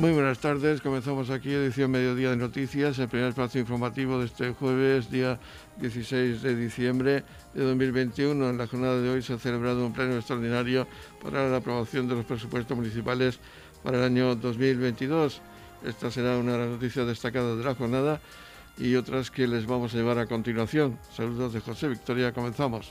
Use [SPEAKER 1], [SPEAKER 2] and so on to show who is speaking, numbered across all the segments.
[SPEAKER 1] Muy buenas tardes, comenzamos aquí edición Mediodía de Noticias, el primer espacio informativo de este jueves, día 16 de diciembre de 2021. En la jornada de hoy se ha celebrado un pleno extraordinario para la aprobación de los presupuestos municipales para el año 2022. Esta será una de las noticias destacadas de la jornada y otras que les vamos a llevar a continuación. Saludos de José Victoria, comenzamos.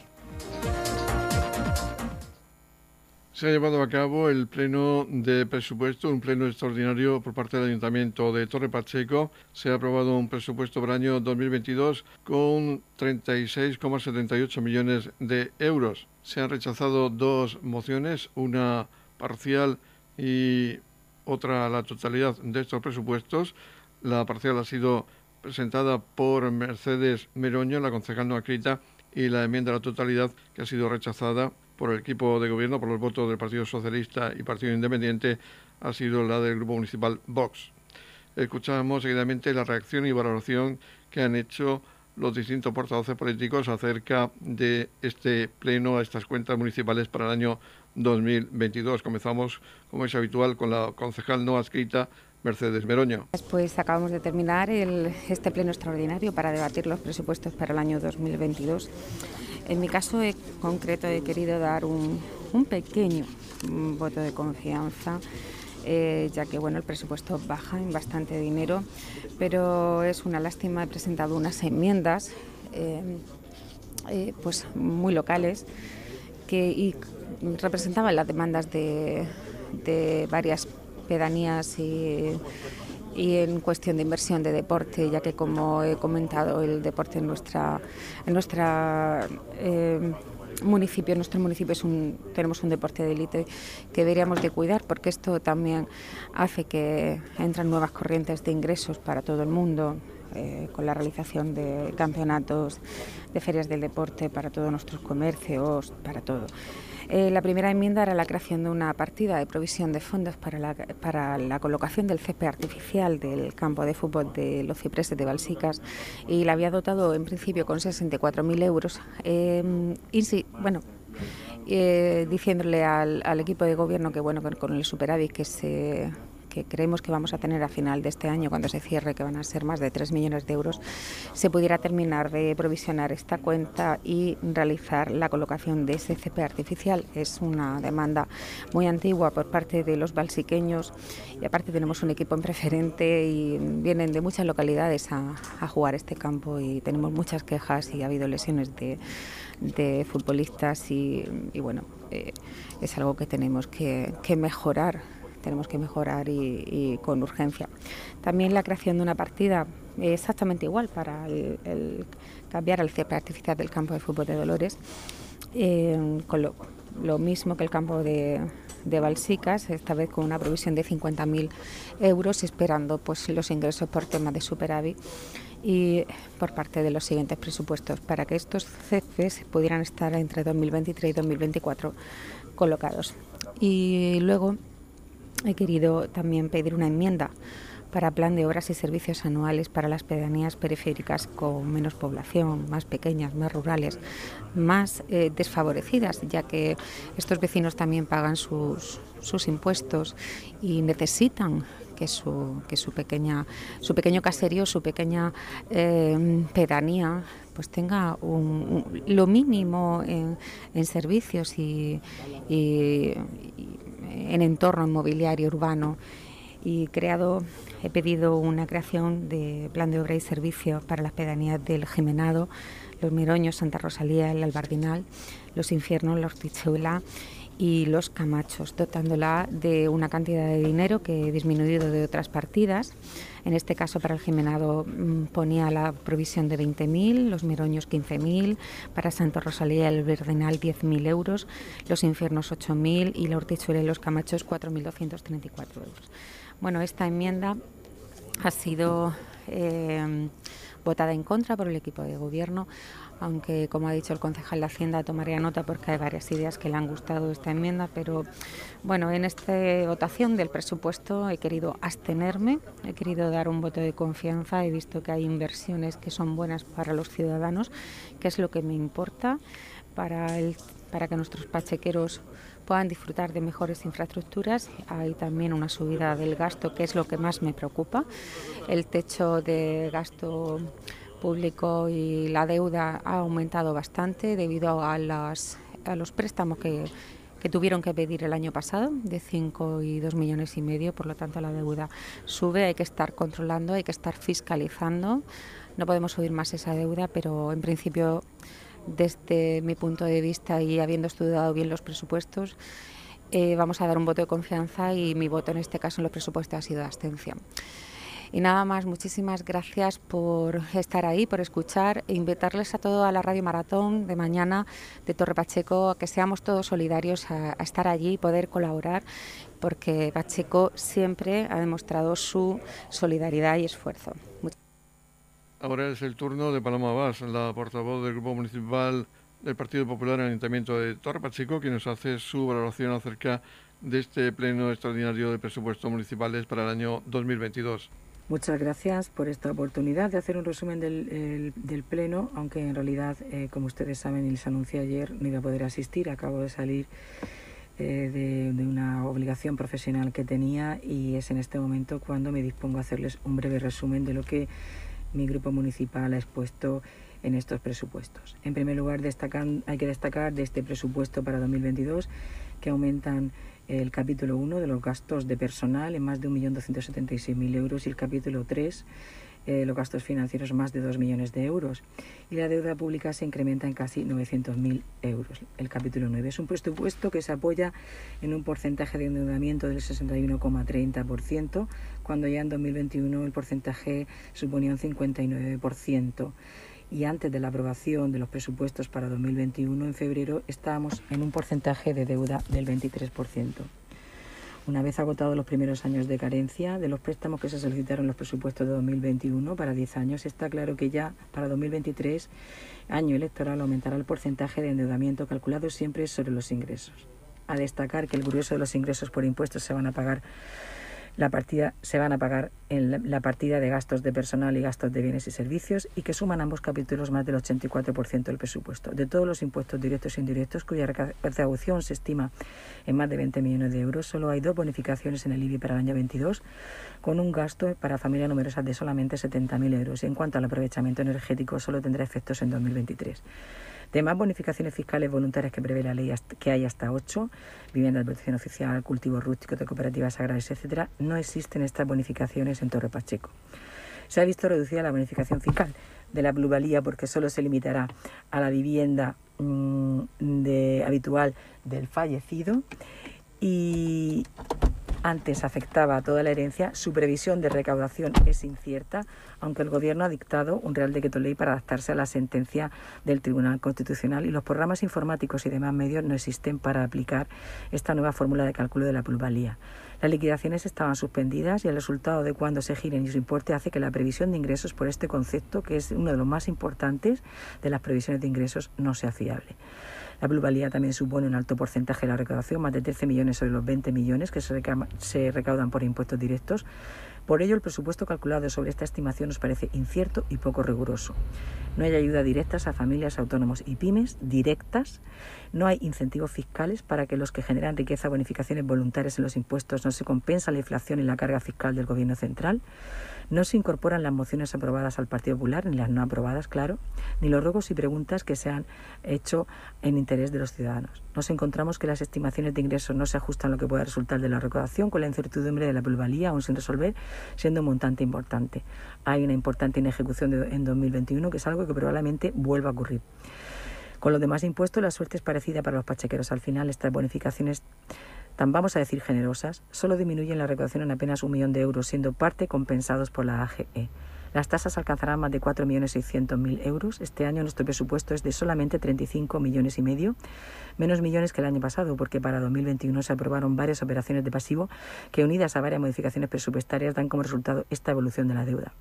[SPEAKER 1] Se ha llevado a cabo el pleno de presupuesto, un pleno extraordinario por parte del Ayuntamiento de Torre Pacheco. Se ha aprobado un presupuesto para el año 2022 con 36,78 millones de euros. Se han rechazado dos mociones, una parcial y otra la totalidad de estos presupuestos. La parcial ha sido presentada por Mercedes Meroño, la concejal no adscrita, y la enmienda a la totalidad que ha sido rechazada por el equipo de gobierno, por los votos del Partido Socialista y Partido Independiente, ha sido la del Grupo Municipal Vox. Escuchamos seguidamente la reacción y valoración que han hecho los distintos portavoces políticos acerca de este pleno, a estas cuentas municipales para el año 2022. Comenzamos, como es habitual, con la concejal no adscrita, Mercedes Meroño.
[SPEAKER 2] Después acabamos de terminar este pleno extraordinario para debatir los presupuestos para el año 2022. En mi caso en concreto he querido dar un, pequeño voto de confianza. Eh, ya que bueno el presupuesto baja en bastante dinero, pero es una lástima he presentado unas enmiendas eh, eh, pues muy locales que representaban las demandas de, de varias pedanías y y en cuestión de inversión de deporte, ya que como he comentado, el deporte en nuestra, en nuestra eh, municipio, nuestro municipio es un, tenemos un deporte de élite que deberíamos de cuidar porque esto también hace que entran nuevas corrientes de ingresos para todo el mundo. Eh, con la realización de campeonatos, de ferias del deporte para todos nuestros comercios, para todo. Eh, la primera enmienda era la creación de una partida de provisión de fondos para la, para la colocación del césped artificial del campo de fútbol de los cipreses de Balsicas y la había dotado en principio con 64.000 euros. Eh, y sí, bueno, eh, diciéndole al, al, equipo de gobierno que bueno con el superávit que se que creemos que vamos a tener a final de este año, cuando se cierre, que van a ser más de 3 millones de euros, se pudiera terminar de provisionar esta cuenta y realizar la colocación de ese CP artificial. Es una demanda muy antigua por parte de los balsiqueños y aparte tenemos un equipo en preferente y vienen de muchas localidades a, jugar este campo y tenemos muchas quejas y ha habido lesiones de, futbolistas y, bueno, eh, es algo que tenemos que mejorar tenemos que mejorar y, con urgencia. También la creación de una partida exactamente igual para el, cambiar el césped artificial del campo de fútbol de Dolores, eh, con lo, mismo que el campo de, de Balsicas, esta vez con una provisión de 50.000 euros, esperando pues los ingresos por tema de superávit y por parte de los siguientes presupuestos para que estos céspeds pudieran estar entre 2023 y 2024 colocados. Y luego he querido también pedir una enmienda para plan de obras y servicios anuales para las pedanías periféricas con menos población, más pequeñas, más rurales, más eh, desfavorecidas, ya que estos vecinos también pagan sus, sus impuestos y necesitan que su, que su pequeña su pequeño caserío, su pequeña eh, pedanía pues tenga lo mínimo en, servicios y en entorno inmobiliario urbano. Y creado, he pedido una creación de plan de obra y servicio para las pedanías del Jimenado, Los Miroños, Santa Rosalía, el Albardinal, Los Infiernos, La Hortichuela y Los Camachos, dotándola de una cantidad de dinero que he disminuido de otras partidas en este caso, para el Jimenado mm, ponía la provisión de 20.000, los Miroños 15.000, para Santo Rosalía el Verdinal 10.000 euros, los Infiernos 8.000 y la Hortichuela y los Camachos 4.234 euros. Bueno, esta enmienda ha sido eh, votada en contra por el equipo de gobierno aunque como ha dicho el concejal de Hacienda tomaría nota porque hay varias ideas que le han gustado esta enmienda, pero bueno, en esta votación del presupuesto he querido abstenerme, he querido dar un voto de confianza, he visto que hay inversiones que son buenas para los ciudadanos, que es lo que me importa para, para que nuestros pachequeros puedan disfrutar de mejores infraestructuras. Hay también una subida del gasto, que es lo que más me preocupa. El techo de gasto público y la deuda ha aumentado bastante debido a, las, a los préstamos que, tuvieron que pedir el año pasado, de 5 y 2 millones y medio, por lo tanto la deuda sube, hay que estar controlando, hay que estar fiscalizando, no podemos subir más esa deuda, pero en principio, desde mi punto de vista y habiendo estudiado bien los presupuestos, eh, vamos a dar un voto de confianza y mi voto en este caso en los presupuestos ha sido de abstención. Y nada más, muchísimas gracias por estar ahí, por escuchar e invitarles a todo a la Radio Maratón de mañana de Torre Pacheco, a que seamos todos solidarios a, estar allí y poder colaborar, porque Pacheco siempre ha demostrado su solidaridad y esfuerzo.
[SPEAKER 1] Ahora es el turno de Paloma Vaz, la portavoz del Grupo Municipal del Partido Popular en el Ayuntamiento de Torre Pacheco, quien nos hace su valoración acerca de este pleno extraordinario de presupuestos municipales para el año 2022.
[SPEAKER 3] Muchas gracias por esta oportunidad de hacer un resumen del, Pleno, aunque en realidad, eh, como ustedes saben y les anuncié ayer, no iba a poder asistir. Acabo de salir eh, de, de, una obligación profesional que tenía y es en este momento cuando me dispongo a hacerles un breve resumen de lo que mi grupo municipal ha expuesto en estos presupuestos. En primer lugar, destacan, hay que destacar de este presupuesto para 2022 que aumentan el capítulo 1 de los gastos de personal en más de 1.276.000 euros y el capítulo 3 eh, los gastos financieros más de 2 millones de euros y la deuda pública se incrementa en casi 900.000 euros. El capítulo 9 es un presupuesto que se apoya en un porcentaje de endeudamiento del 61,30%, cuando ya en 2021 el porcentaje suponía un 59% y antes de la aprobación de los presupuestos para 2021 en febrero estábamos en un porcentaje de deuda del 23%. Una vez agotados los primeros años de carencia de los préstamos que se solicitaron en los presupuestos de 2021 para 10 años, está claro que ya para 2023, año electoral, aumentará el porcentaje de endeudamiento calculado siempre sobre los ingresos. A destacar que el grueso de los ingresos por impuestos se van a pagar la partida se van a pagar en la partida de gastos de personal y gastos de bienes y servicios y que suman ambos capítulos más del 84% del presupuesto. De todos los impuestos directos e indirectos cuya recaudación se estima en más de 20 millones de euros, solo hay dos bonificaciones en el IBI para el año 22 con un gasto para familias numerosas de solamente 70.000 euros y en cuanto al aprovechamiento energético solo tendrá efectos en 2023. Demás bonificaciones fiscales voluntarias que prevé la ley, que hay hasta ocho, vivienda de protección oficial, cultivos rústicos de cooperativas agrarias, etcétera, no existen estas bonificaciones en Torre Pacheco. Se ha visto reducida la bonificación fiscal de la plusvalía porque solo se limitará a la vivienda mm, de, habitual del fallecido y antes afectaba a toda la herencia, su previsión de recaudación es incierta, aunque el Gobierno ha dictado un Real Decreto Ley para adaptarse a la sentencia del Tribunal Constitucional y los programas informáticos y demás medios no existen para aplicar esta nueva fórmula de cálculo de la plusvalía. Las liquidaciones estaban suspendidas y el resultado de cuando se giren y su importe hace que la previsión de ingresos por este concepto, que es uno de los más importantes de las previsiones de ingresos, no sea fiable. La plusvalía también supone un alto porcentaje de la recaudación, más de 13 millones sobre los 20 millones que se, recaudan por impuestos directos. Por ello, el presupuesto calculado sobre esta estimación nos parece incierto y poco riguroso. No hay ayudas directas a familias, autónomos y pymes, directas. No hay incentivos fiscales para que los que generan riqueza bonificaciones voluntarias en los impuestos no se compensa la inflación y la carga fiscal del Gobierno central. No se incorporan las mociones aprobadas al Partido Popular, ni las no aprobadas, claro, ni los ruegos y preguntas que se han hecho en interés de los ciudadanos. Nos encontramos que las estimaciones de ingresos no se ajustan a lo que pueda resultar de la recaudación, con la incertidumbre de la plusvalía aún sin resolver, siendo un montante importante. Hay una importante inejecución en 2021, que es algo que probablemente vuelva a ocurrir. Con los demás impuestos, la suerte es parecida para los pachequeros. Al final, estas bonificaciones tan vamos a decir generosas, solo disminuyen la recaudación en apenas un millón de euros, siendo parte compensados por la AGE. Las tasas alcanzarán más de 4.600.000 euros. Este año nuestro presupuesto es de solamente 35 millones y medio, menos millones que el año pasado, porque para 2021 se aprobaron varias operaciones de pasivo que unidas a varias modificaciones presupuestarias dan como resultado esta evolución de la deuda.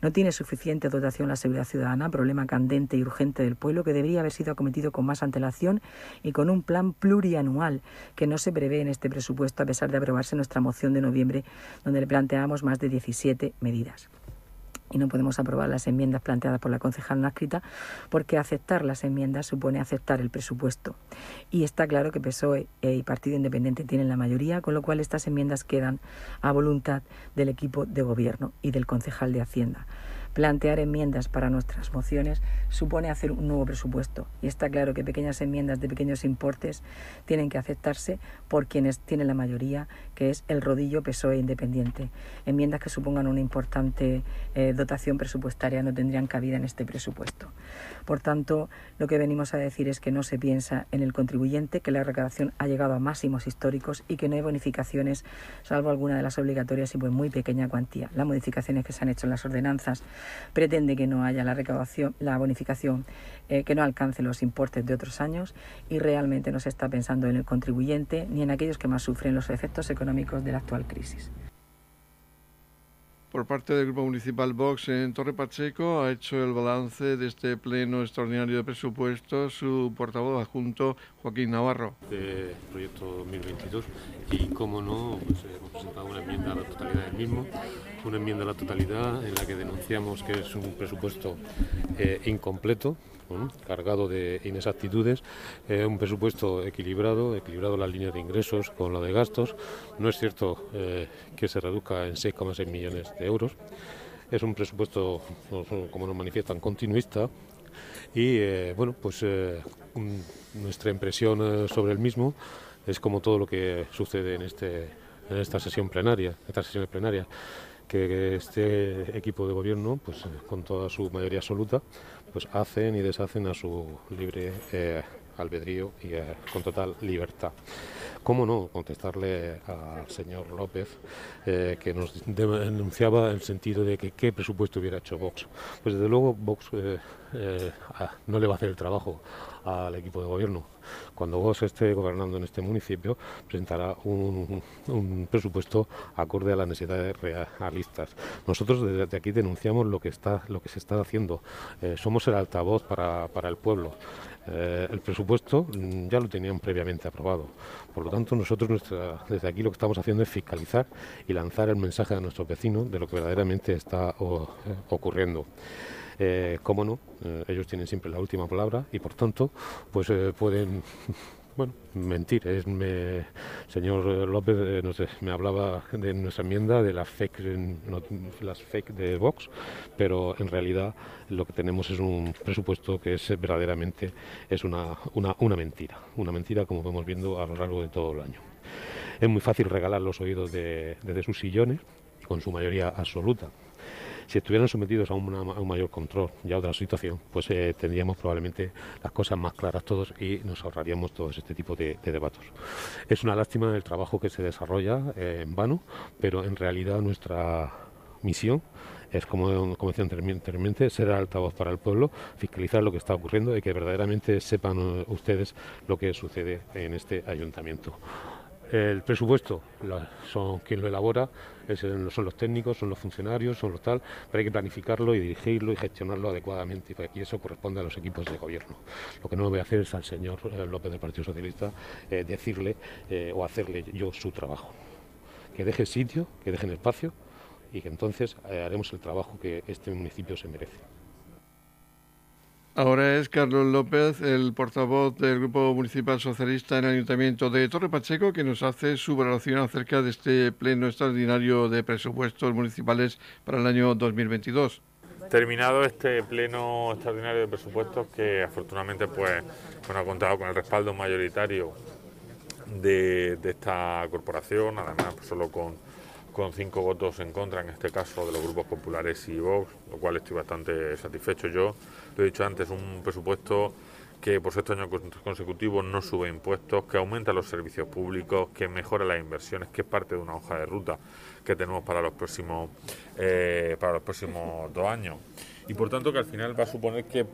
[SPEAKER 3] No tiene suficiente dotación la seguridad ciudadana, problema candente y urgente del pueblo que debería haber sido acometido con más antelación y con un plan plurianual que no se prevé en este presupuesto a pesar de aprobarse nuestra moción de noviembre donde le planteamos más de 17 medidas. Y no podemos aprobar las enmiendas planteadas por la concejal no escrita porque aceptar las enmiendas supone aceptar el presupuesto. Y está claro que PSOE y Partido Independiente tienen la mayoría, con lo cual estas enmiendas quedan a voluntad del equipo de gobierno y del concejal de Hacienda. Plantear enmiendas para nuestras mociones supone hacer un nuevo presupuesto y está claro que pequeñas enmiendas de pequeños importes tienen que aceptarse por quienes tienen la mayoría, que es el rodillo PSOE independiente. Enmiendas que supongan una importante eh, dotación presupuestaria no tendrían cabida en este presupuesto. Por tanto, lo que venimos a decir es que no se piensa en el contribuyente, que la recaudación ha llegado a máximos históricos y que no hay bonificaciones, salvo alguna de las obligatorias y pues muy pequeña cuantía. Las modificaciones que se han hecho en las ordenanzas pretende que no haya la recaudación, la bonificación, eh, que no alcance los importes de otros años y realmente no se está pensando en el contribuyente ni en aquellos que más sufren los efectos económicos de la actual crisis.
[SPEAKER 1] Por parte del Grupo Municipal Vox en Torre Pacheco ha hecho el balance de este pleno extraordinario de presupuestos su portavoz adjunto Joaquín Navarro.
[SPEAKER 4] De proyecto 2022 y, como no, pues, hemos presentado una enmienda a la totalidad del mismo, una enmienda a la totalidad en la que denunciamos que es un presupuesto eh, incompleto, cargado de inexactitudes, eh, un presupuesto equilibrado, equilibrado las líneas de ingresos con lo de gastos. No es cierto eh, que se reduzca en 6,6 millones de euros. Es un presupuesto, como nos manifiestan, continuista. Y eh, bueno, pues nuestra impresión sobre el mismo es como todo lo que sucede en, este, en esta sesión plenaria, estas sesiones plenarias que este equipo de gobierno, pues con toda su mayoría absoluta, pues hacen y deshacen a su libre eh, albedrío y eh, con total libertad. ¿Cómo no contestarle al señor López eh, que nos denunciaba el sentido de que qué presupuesto hubiera hecho Vox? Pues desde luego Vox no le va a hacer el trabajo al equipo de gobierno. Cuando Vox esté gobernando en este municipio, presentará un, presupuesto acorde a las necesidades realistas. Nosotros desde aquí denunciamos lo que está, lo que se está haciendo. Eh, somos el altavoz para, el pueblo. Eh, el presupuesto mm, ya lo tenían previamente aprobado. Por lo tanto, nosotros desde aquí lo que estamos haciendo es fiscalizar y lanzar el mensaje a nuestros vecinos de lo que verdaderamente está eh, ocurriendo. Eh, cómo no, eh, ellos tienen siempre la última palabra y por tanto, pues eh, pueden bueno, mentir. Es, me, señor López me hablaba de nuestra enmienda de las fake, las fake de Vox, pero en realidad lo que tenemos es un presupuesto que es verdaderamente es una, una, una mentira, una mentira como vemos viendo a lo largo de todo el año. Es muy fácil regalar los oídos de, desde sus sillones, con su mayoría absoluta, si estuvieran sometidos a, un mayor control y a otra situación, pues eh, tendríamos probablemente las cosas más claras todos y nos ahorraríamos todo este tipo de, debates. Es una lástima el trabajo que se desarrolla eh, en vano, pero en realidad nuestra misión es, como, como decía anteriormente, ser altavoz para el pueblo, fiscalizar lo que está ocurriendo y que verdaderamente sepan eh, ustedes lo que sucede en este ayuntamiento. El presupuesto son quien lo elabora, son los técnicos, son los funcionarios, son los tal, pero hay que planificarlo y dirigirlo y gestionarlo adecuadamente y eso corresponde a los equipos de gobierno. Lo que no voy a hacer es al señor eh, López del Partido Socialista eh, decirle eh, o hacerle yo su trabajo. Que deje sitio, que deje espacio y que entonces haremos el trabajo que este municipio se merece.
[SPEAKER 1] Ahora es Carlos López, el portavoz del Grupo Municipal Socialista en el Ayuntamiento de Torre Pacheco, que nos hace su valoración acerca de este pleno extraordinario de presupuestos municipales para el año 2022.
[SPEAKER 5] Terminado este pleno extraordinario de presupuestos que afortunadamente pues, ha contado con el respaldo mayoritario de, esta corporación, además pues, solo con, con cinco votos en contra, en este caso de los grupos populares y Vox, lo cual estoy bastante satisfecho yo lo he dicho antes, un presupuesto que por sexto año consecutivo no sube impuestos, que aumenta los servicios públicos, que mejora las inversiones, que es parte de una hoja de ruta que tenemos para los próximos eh, para los próximos dos años. Y por tanto que al final va a suponer que,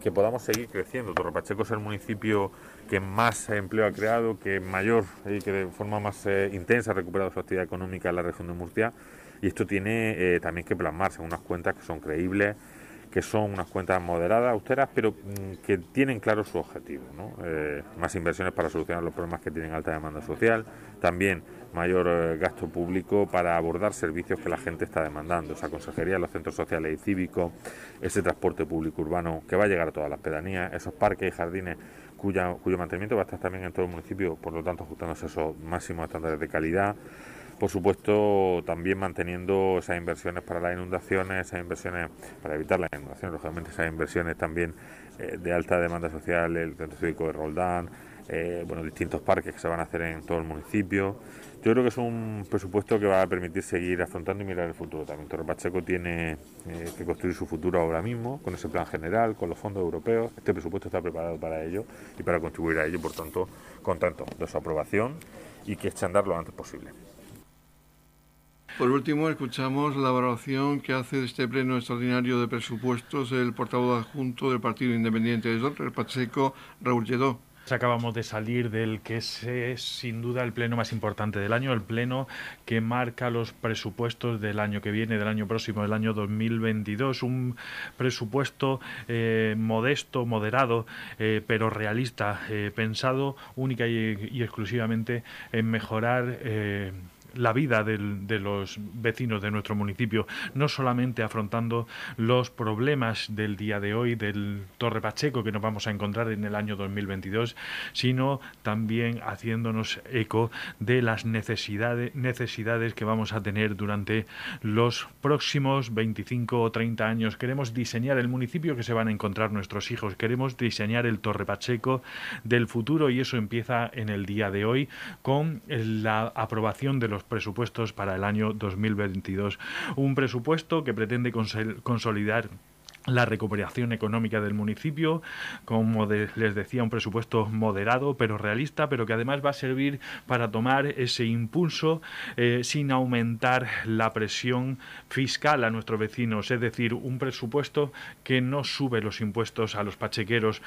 [SPEAKER 5] que podamos seguir creciendo. Torre Pacheco es el municipio que más empleo ha creado, que mayor y que de forma más eh, intensa ha recuperado su actividad económica en la región de Murcia. Y esto tiene eh, también que plasmarse en unas cuentas que son creíbles, que son unas cuentas moderadas, austeras, pero mm, que tienen claro su objetivo. ¿no? Eh, más inversiones para solucionar los problemas que tienen alta demanda social, también mayor eh, gasto público para abordar servicios que la gente está demandando, esa consejería, los centros sociales y cívicos, ese transporte público urbano que va a llegar a todas las pedanías, esos parques y jardines cuya, cuyo mantenimiento va a estar también en todo el municipio, por lo tanto ajustándose a esos máximos estándares de calidad por supuesto, también manteniendo esas inversiones para las inundaciones, esas inversiones para evitar las inundaciones, lógicamente esas inversiones también eh, de alta demanda social, el centro cívico de Roldán, eh, bueno, distintos parques que se van a hacer en todo el municipio. Yo creo que es un presupuesto que va a permitir seguir afrontando y mirar el futuro. También Torre Pacheco tiene eh, que construir su futuro ahora mismo, con ese plan general, con los fondos europeos. Este presupuesto está preparado para ello y para contribuir a ello, por tanto, contento de su aprobación y que eche lo antes posible.
[SPEAKER 1] Por último, escuchamos la evaluación que hace de este pleno extraordinario de presupuestos el portavoz adjunto del Partido Independiente de el Pacheco, Raúl Lledó.
[SPEAKER 6] Acabamos de salir del que es, sin duda el pleno más importante del año, el pleno que marca los presupuestos del año que viene, del año próximo, del año 2022. Un presupuesto eh, modesto, moderado, eh, pero realista, eh, pensado única y, y, exclusivamente en mejorar la vida de los vecinos de nuestro municipio, no solamente afrontando los problemas del día de hoy del Torre Pacheco que nos vamos a encontrar en el año 2022, sino también haciéndonos eco de las necesidades, necesidades que vamos a tener durante los próximos 25 o 30 años. Queremos diseñar el municipio que se van a encontrar nuestros hijos, queremos diseñar el Torre Pacheco del futuro y eso empieza en el día de hoy con la aprobación de los presupuestos para el año 2022. Un presupuesto que pretende consolidar la recuperación económica del municipio, como les decía, un presupuesto moderado pero realista, pero que además va a servir para tomar ese impulso eh, sin aumentar la presión fiscal a nuestros vecinos, es decir, un presupuesto que no sube los impuestos a los pachequeros.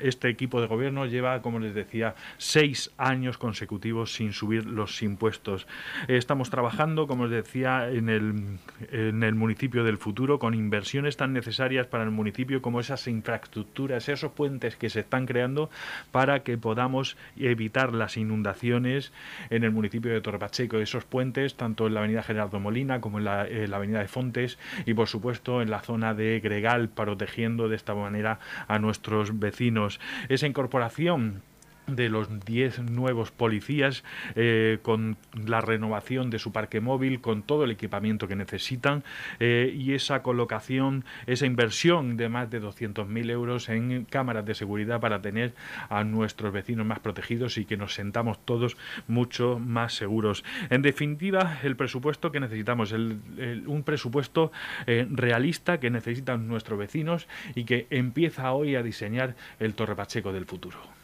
[SPEAKER 6] este equipo de gobierno lleva, como les decía, seis años consecutivos sin subir los impuestos. estamos trabajando, como les decía, en el, en el municipio del futuro con inversiones tan necesarias para el municipio como esas infraestructuras, esos puentes que se están creando para que podamos evitar las inundaciones en el municipio de Torrepacheco. Esos puentes, tanto en la avenida Gerardo Molina como en la, en la avenida de Fontes y por supuesto en la zona de Gregal, protegiendo de esta manera a nuestros vecinos. Esa incorporación de los 10 nuevos policías eh, con la renovación de su parque móvil, con todo el equipamiento que necesitan eh, y esa colocación, esa inversión de más de 200.000 euros en cámaras de seguridad para tener a nuestros vecinos más protegidos y que nos sentamos todos mucho más seguros. En definitiva, el presupuesto que necesitamos, un presupuesto eh, realista que necesitan nuestros vecinos y que empieza hoy a diseñar el Torre Pacheco del futuro.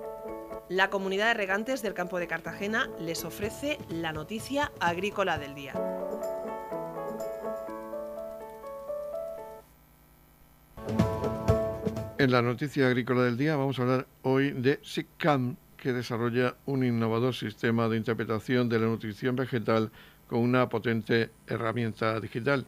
[SPEAKER 7] La comunidad de regantes del campo de Cartagena les ofrece la noticia agrícola del día.
[SPEAKER 1] En la noticia agrícola del día vamos a hablar hoy de SICCAM, que desarrolla un innovador sistema de interpretación de la nutrición vegetal con una potente herramienta digital.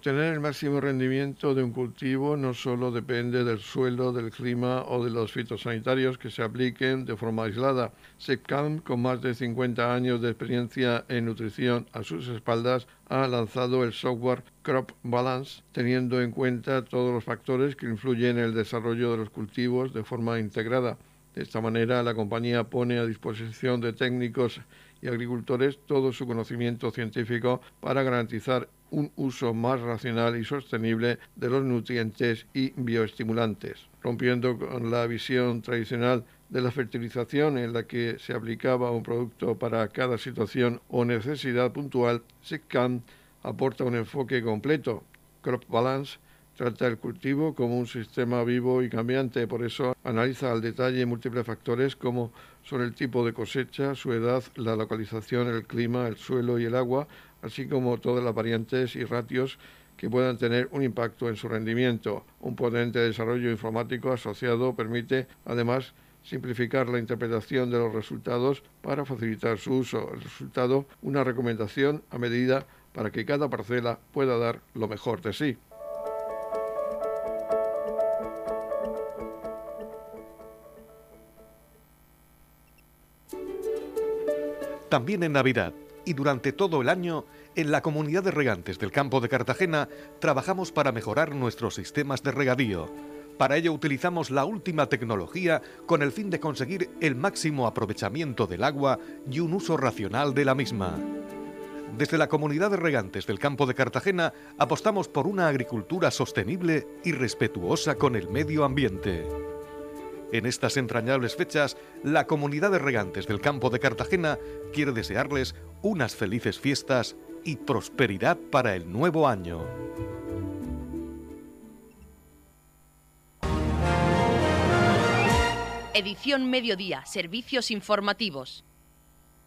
[SPEAKER 1] Obtener el máximo rendimiento de un cultivo no solo depende del suelo, del clima o de los fitosanitarios que se apliquen de forma aislada. SEPCAM, con más de 50 años de experiencia en nutrición a sus espaldas, ha lanzado el software Crop Balance, teniendo en cuenta todos los factores que influyen en el desarrollo de los cultivos de forma integrada. De esta manera, la compañía pone a disposición de técnicos y agricultores todo su conocimiento científico para garantizar un uso más racional y sostenible de los nutrientes y bioestimulantes, rompiendo con la visión tradicional de la fertilización en la que se aplicaba un producto para cada situación o necesidad puntual, SICCAM aporta un enfoque completo. Crop Balance trata el cultivo como un sistema vivo y cambiante, por eso analiza al detalle múltiples factores como son el tipo de cosecha, su edad, la localización, el clima, el suelo y el agua, así como todas las variantes y ratios que puedan tener un impacto en su rendimiento. Un potente desarrollo informático asociado permite, además, simplificar la interpretación de los resultados para facilitar su uso. El resultado, una recomendación a medida para que cada parcela pueda dar lo mejor de sí.
[SPEAKER 8] También en Navidad y durante todo el año, en la comunidad de regantes del campo de Cartagena trabajamos para mejorar nuestros sistemas de regadío. Para ello utilizamos la última tecnología con el fin de conseguir el máximo aprovechamiento del agua y un uso racional de la misma. Desde la comunidad de regantes del campo de Cartagena apostamos por una agricultura sostenible y respetuosa con el medio ambiente. En estas entrañables fechas, la comunidad de regantes del campo de Cartagena quiere desearles unas felices fiestas y prosperidad para el nuevo año.
[SPEAKER 9] Edición Mediodía, Servicios Informativos.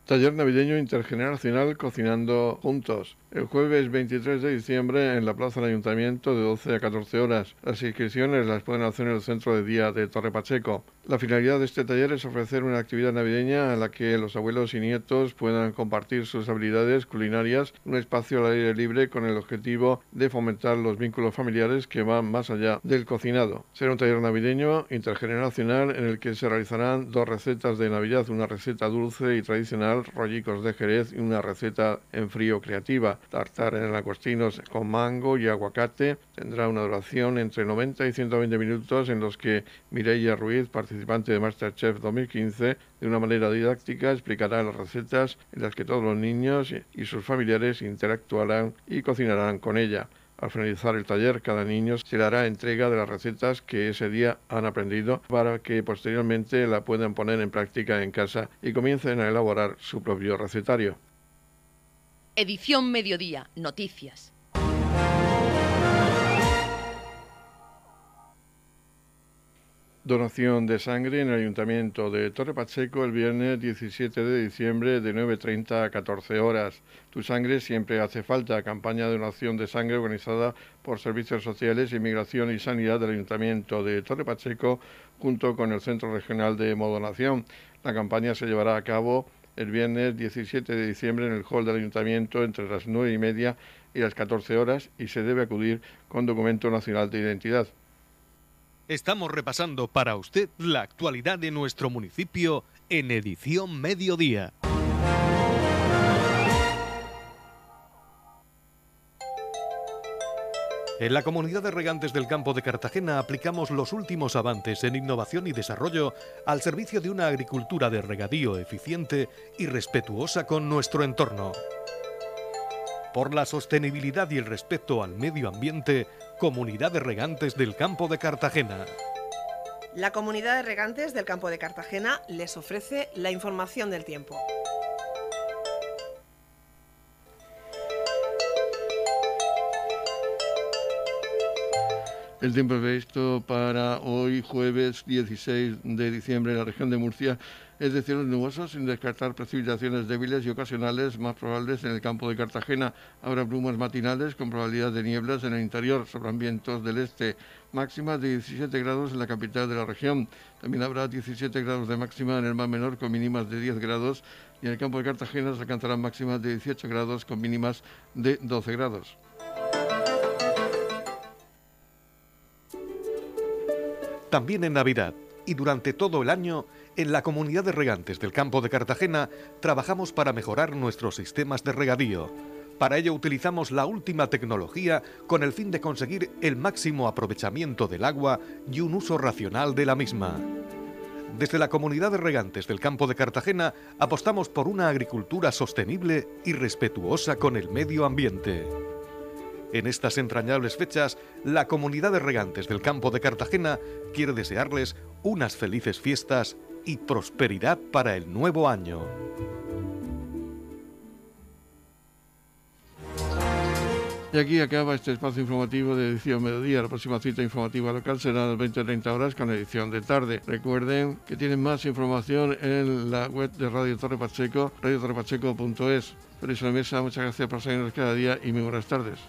[SPEAKER 1] Taller navideño intergeneracional Cocinando Juntos el jueves 23 de diciembre en la Plaza del Ayuntamiento de 12 a 14 horas. Las inscripciones las pueden hacer en el centro de día de Torre Pacheco. La finalidad de este taller es ofrecer una actividad navideña en la que los abuelos y nietos puedan compartir sus habilidades culinarias, un espacio al aire libre con el objetivo de fomentar los vínculos familiares que van más allá del cocinado. Será un taller navideño intergeneracional en el que se realizarán dos recetas de Navidad, una receta dulce y tradicional, rollicos de Jerez y una receta en frío creativa tartar en agostinos con mango y aguacate. Tendrá una duración entre 90 y 120 minutos en los que Mireia Ruiz, participante de Masterchef 2015, de una manera didáctica explicará las recetas en las que todos los niños y sus familiares interactuarán y cocinarán con ella. Al finalizar el taller, cada niño se le hará entrega de las recetas que ese día han aprendido para que posteriormente la puedan poner en práctica en casa y comiencen a elaborar su propio recetario.
[SPEAKER 9] Edición Mediodía, Noticias.
[SPEAKER 1] Donación de sangre en el Ayuntamiento de Torre Pacheco el viernes 17 de diciembre de 9.30 a 14 horas. Tu sangre siempre hace falta. Campaña de donación de sangre organizada por Servicios Sociales, Inmigración y Sanidad del Ayuntamiento de Torre Pacheco junto con el Centro Regional de Modonación. La campaña se llevará a cabo el viernes 17 de diciembre en el hall del ayuntamiento entre las 9 y media y las 14 horas y se debe acudir con documento nacional de identidad.
[SPEAKER 8] Estamos repasando para usted la actualidad de nuestro municipio en edición mediodía. En la comunidad de regantes del campo de Cartagena aplicamos los últimos avances en innovación y desarrollo al servicio de una agricultura de regadío eficiente y respetuosa con nuestro entorno. Por la sostenibilidad y el respeto al medio ambiente, Comunidad de Regantes del Campo de Cartagena.
[SPEAKER 7] La Comunidad de Regantes del Campo de Cartagena les ofrece la información del tiempo.
[SPEAKER 1] El tiempo previsto para hoy, jueves 16 de diciembre, en la región de Murcia es de cielos nubosos, sin descartar precipitaciones débiles y ocasionales más probables en el campo de Cartagena. Habrá brumas matinales con probabilidad de nieblas en el interior, sobre vientos del este, máximas de 17 grados en la capital de la región. También habrá 17 grados de máxima en el mar menor con mínimas de 10 grados y en el campo de Cartagena se alcanzarán máximas de 18 grados con mínimas de 12 grados.
[SPEAKER 8] También en Navidad y durante todo el año, en la comunidad de regantes del campo de Cartagena trabajamos para mejorar nuestros sistemas de regadío. Para ello utilizamos la última tecnología con el fin de conseguir el máximo aprovechamiento del agua y un uso racional de la misma. Desde la comunidad de regantes del campo de Cartagena apostamos por una agricultura sostenible y respetuosa con el medio ambiente. En estas entrañables fechas, la comunidad de regantes del campo de Cartagena quiere desearles unas felices fiestas y prosperidad para el nuevo año.
[SPEAKER 1] Y aquí acaba este espacio informativo de edición mediodía. La próxima cita informativa local será a las 20.30 horas con edición de tarde. Recuerden que tienen más información en la web de Radio Torre Pacheco, radiotorrepacheco.es. Feliz mesa, muchas gracias por seguirnos cada día y muy buenas tardes.